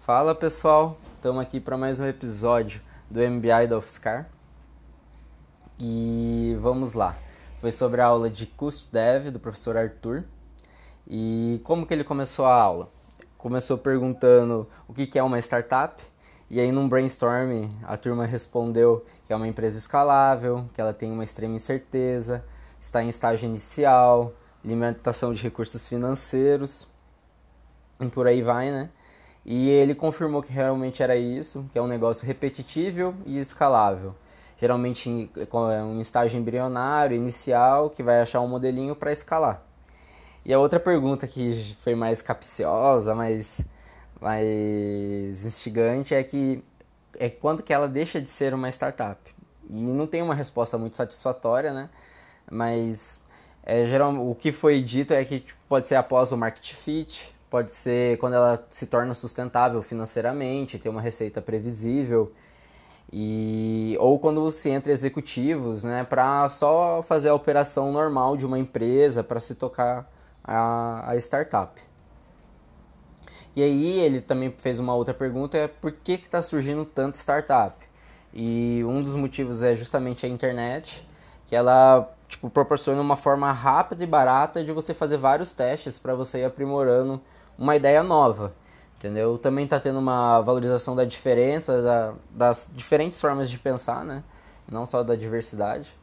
Fala pessoal, estamos aqui para mais um episódio do MBI da UFSCar e vamos lá. Foi sobre a aula de Cust Dev do professor Arthur e como que ele começou a aula? Começou perguntando o que é uma startup e aí num brainstorm a turma respondeu que é uma empresa escalável, que ela tem uma extrema incerteza, está em estágio inicial, limitação de recursos financeiros e por aí vai, né? E ele confirmou que realmente era isso, que é um negócio repetitivo e escalável. Geralmente é um estágio embrionário, inicial, que vai achar um modelinho para escalar. E a outra pergunta que foi mais capciosa, mais, mais instigante, é que é quando que ela deixa de ser uma startup. E não tem uma resposta muito satisfatória, né? Mas é, geral, o que foi dito é que tipo, pode ser após o market fit, pode ser quando ela se torna sustentável financeiramente, ter uma receita previsível, e ou quando você entra executivos, né, para só fazer a operação normal de uma empresa para se tocar a, a startup. E aí ele também fez uma outra pergunta, é por que está surgindo tanto startup? E um dos motivos é justamente a internet, que ela tipo, proporciona uma forma rápida e barata de você fazer vários testes para você ir aprimorando uma ideia nova, entendeu? Também está tendo uma valorização da diferença, da, das diferentes formas de pensar, né? Não só da diversidade.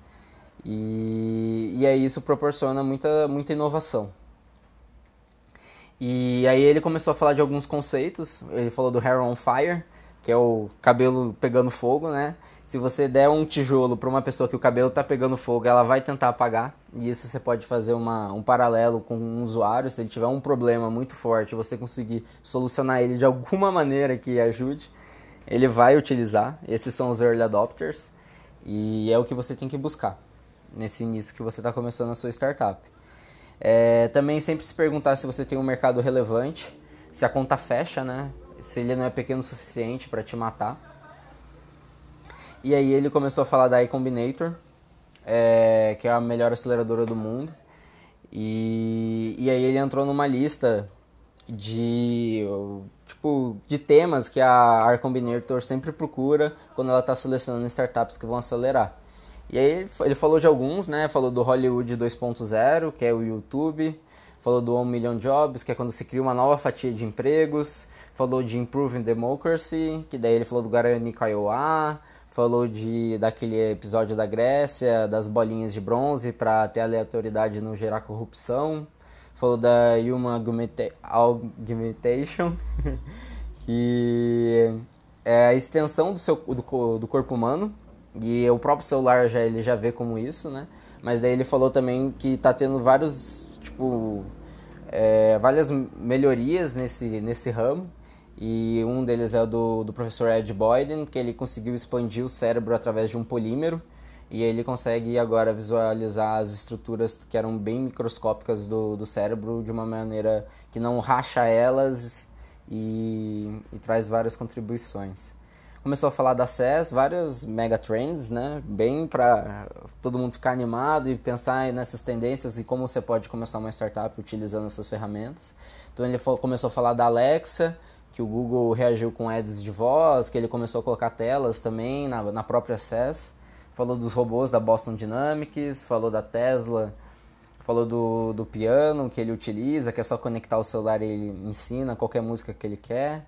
E, e aí isso proporciona muita, muita inovação. E aí ele começou a falar de alguns conceitos. Ele falou do hair on fire, que é o cabelo pegando fogo, né? Se você der um tijolo para uma pessoa que o cabelo está pegando fogo, ela vai tentar apagar. E isso você pode fazer uma, um paralelo com um usuário. Se ele tiver um problema muito forte, você conseguir solucionar ele de alguma maneira que ajude, ele vai utilizar. Esses são os early adopters. E é o que você tem que buscar nesse início que você está começando a sua startup. É, também sempre se perguntar se você tem um mercado relevante, se a conta fecha, né? Se ele não é pequeno o suficiente para te matar. E aí ele começou a falar da iCombinator, é, que é a melhor aceleradora do mundo. E, e aí ele entrou numa lista de tipo de temas que a iCombinator sempre procura quando ela está selecionando startups que vão acelerar. E aí ele falou de alguns, né? Falou do Hollywood 2.0, que é o YouTube. Falou do 1 Million Jobs, que é quando se cria uma nova fatia de empregos. Falou de Improving Democracy, que daí ele falou do Guarani Kaiowá falou de daquele episódio da Grécia, das bolinhas de bronze para ter aleatoriedade não gerar corrupção. Falou da Human Augmentation, que é a extensão do, seu, do, do corpo humano, e o próprio celular já, ele já vê como isso, né? Mas daí ele falou também que está tendo vários, tipo, é, várias melhorias nesse, nesse ramo e um deles é o do, do professor Ed Boyden, que ele conseguiu expandir o cérebro através de um polímero e ele consegue agora visualizar as estruturas que eram bem microscópicas do, do cérebro de uma maneira que não racha elas e, e traz várias contribuições. Começou a falar da SES, vários megatrends, né? Bem para todo mundo ficar animado e pensar nessas tendências e como você pode começar uma startup utilizando essas ferramentas. Então ele começou a falar da Alexa, que o Google reagiu com ads de voz, que ele começou a colocar telas também na, na própria SES. Falou dos robôs da Boston Dynamics, falou da Tesla, falou do, do piano que ele utiliza, que é só conectar o celular e ele ensina qualquer música que ele quer.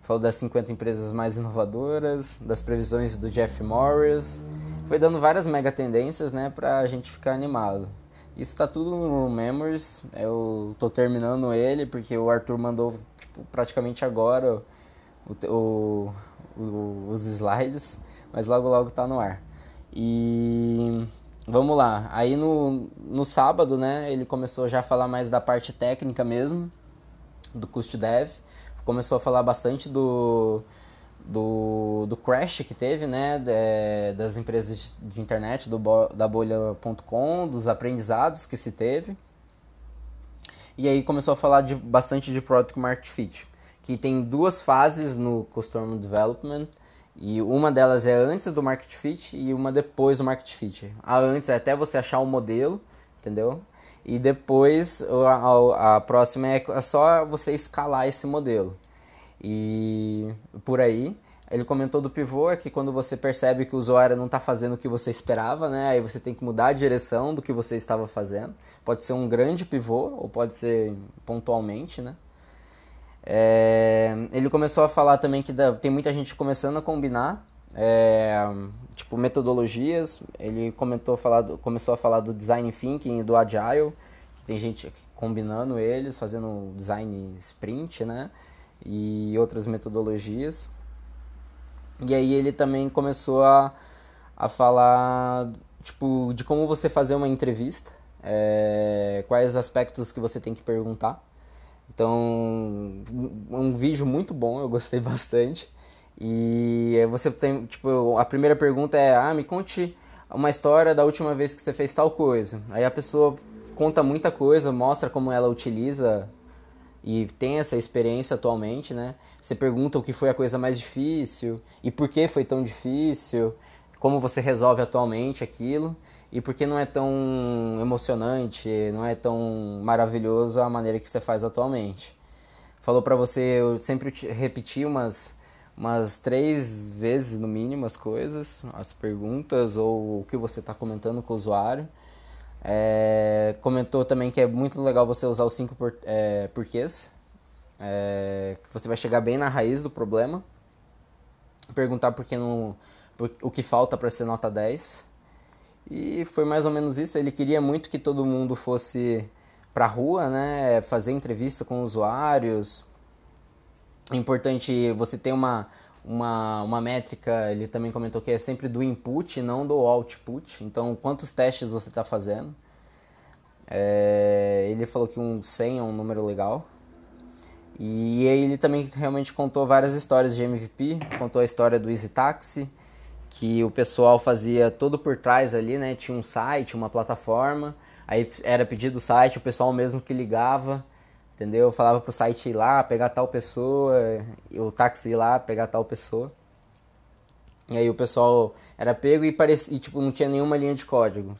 Falou das 50 empresas mais inovadoras, das previsões do Jeff Morris. Foi dando várias mega tendências, né, pra gente ficar animado. Isso tá tudo no Memories, eu tô terminando ele porque o Arthur mandou tipo, praticamente agora o, o, os slides, mas logo logo tá no ar. E vamos lá, aí no, no sábado, né, ele começou já a falar mais da parte técnica mesmo, do Cust Dev, começou a falar bastante do do, do crash que teve, né, de, das empresas de internet, do, da bolha.com, dos aprendizados que se teve. E aí começou a falar de, bastante de Product Market Fit, que tem duas fases no Customer Development, e uma delas é antes do Market Fit e uma depois do Market Fit. A antes é até você achar o modelo, entendeu? E depois a, a, a próxima é só você escalar esse modelo. e por aí. Ele comentou do pivô, é que quando você percebe que o usuário não está fazendo o que você esperava, né? Aí você tem que mudar a direção do que você estava fazendo. Pode ser um grande pivô ou pode ser pontualmente, né? É, ele começou a falar também que tem muita gente começando a combinar, é, tipo metodologias. Ele comentou, falar, começou a falar do design thinking e do agile. Tem gente combinando eles, fazendo design sprint, né? E outras metodologias. E aí ele também começou a, a falar tipo, de como você fazer uma entrevista, é, quais aspectos que você tem que perguntar. Então, um vídeo muito bom, eu gostei bastante. E você tem, tipo, a primeira pergunta é: "Ah, me conte uma história da última vez que você fez tal coisa". Aí a pessoa conta muita coisa, mostra como ela utiliza e tem essa experiência atualmente, né? Você pergunta o que foi a coisa mais difícil e por que foi tão difícil, como você resolve atualmente aquilo e por que não é tão emocionante, não é tão maravilhoso a maneira que você faz atualmente. Falou para você eu sempre repetir umas umas três vezes no mínimo as coisas, as perguntas ou o que você está comentando com o usuário é, comentou também que é muito legal você usar os cinco por, é, porquês. É, você vai chegar bem na raiz do problema. Perguntar por que não, por, o que falta para ser nota 10. E foi mais ou menos isso. Ele queria muito que todo mundo fosse para a rua, né, fazer entrevista com usuários. É importante você ter uma, uma, uma métrica, ele também comentou que é sempre do input e não do output. Então, quantos testes você está fazendo? É, ele falou que um 100 é um número legal. E ele também realmente contou várias histórias de MVP. Contou a história do Easy Taxi, que o pessoal fazia todo por trás ali, né? Tinha um site, uma plataforma. Aí era pedido o site, o pessoal mesmo que ligava entendeu? Eu falava pro site ir lá, pegar tal pessoa, o táxi ir lá, pegar tal pessoa. E aí o pessoal era pego e, parecia, e tipo, não tinha nenhuma linha de código.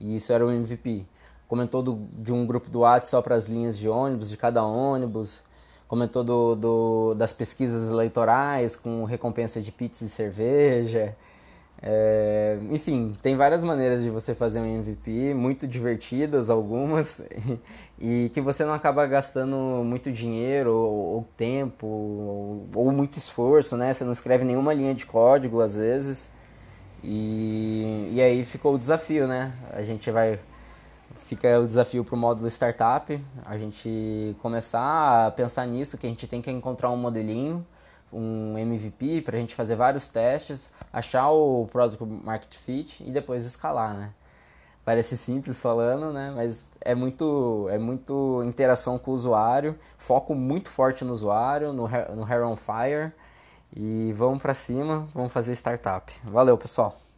E isso era o MVP. Comentou do, de um grupo do WhatsApp só para as linhas de ônibus, de cada ônibus. Comentou do, do, das pesquisas eleitorais com recompensa de pizza e cerveja. É, enfim, tem várias maneiras de você fazer um MVP, muito divertidas algumas, e, que você não acaba gastando muito dinheiro, ou, ou tempo, ou, ou, muito esforço, né? Você não escreve nenhuma linha de código às vezes, e, e aí ficou o desafio, né? A gente vai. Fica o desafio para o módulo startup, a gente começar a pensar nisso, que a gente tem que encontrar um modelinho um MVP para a gente fazer vários testes, achar o product market fit e depois escalar, né? Parece simples falando, né? Mas é muito, é muito interação com o usuário, foco muito forte no usuário, no, no Hair on Fire e vamos para cima, vamos fazer startup. Valeu, pessoal!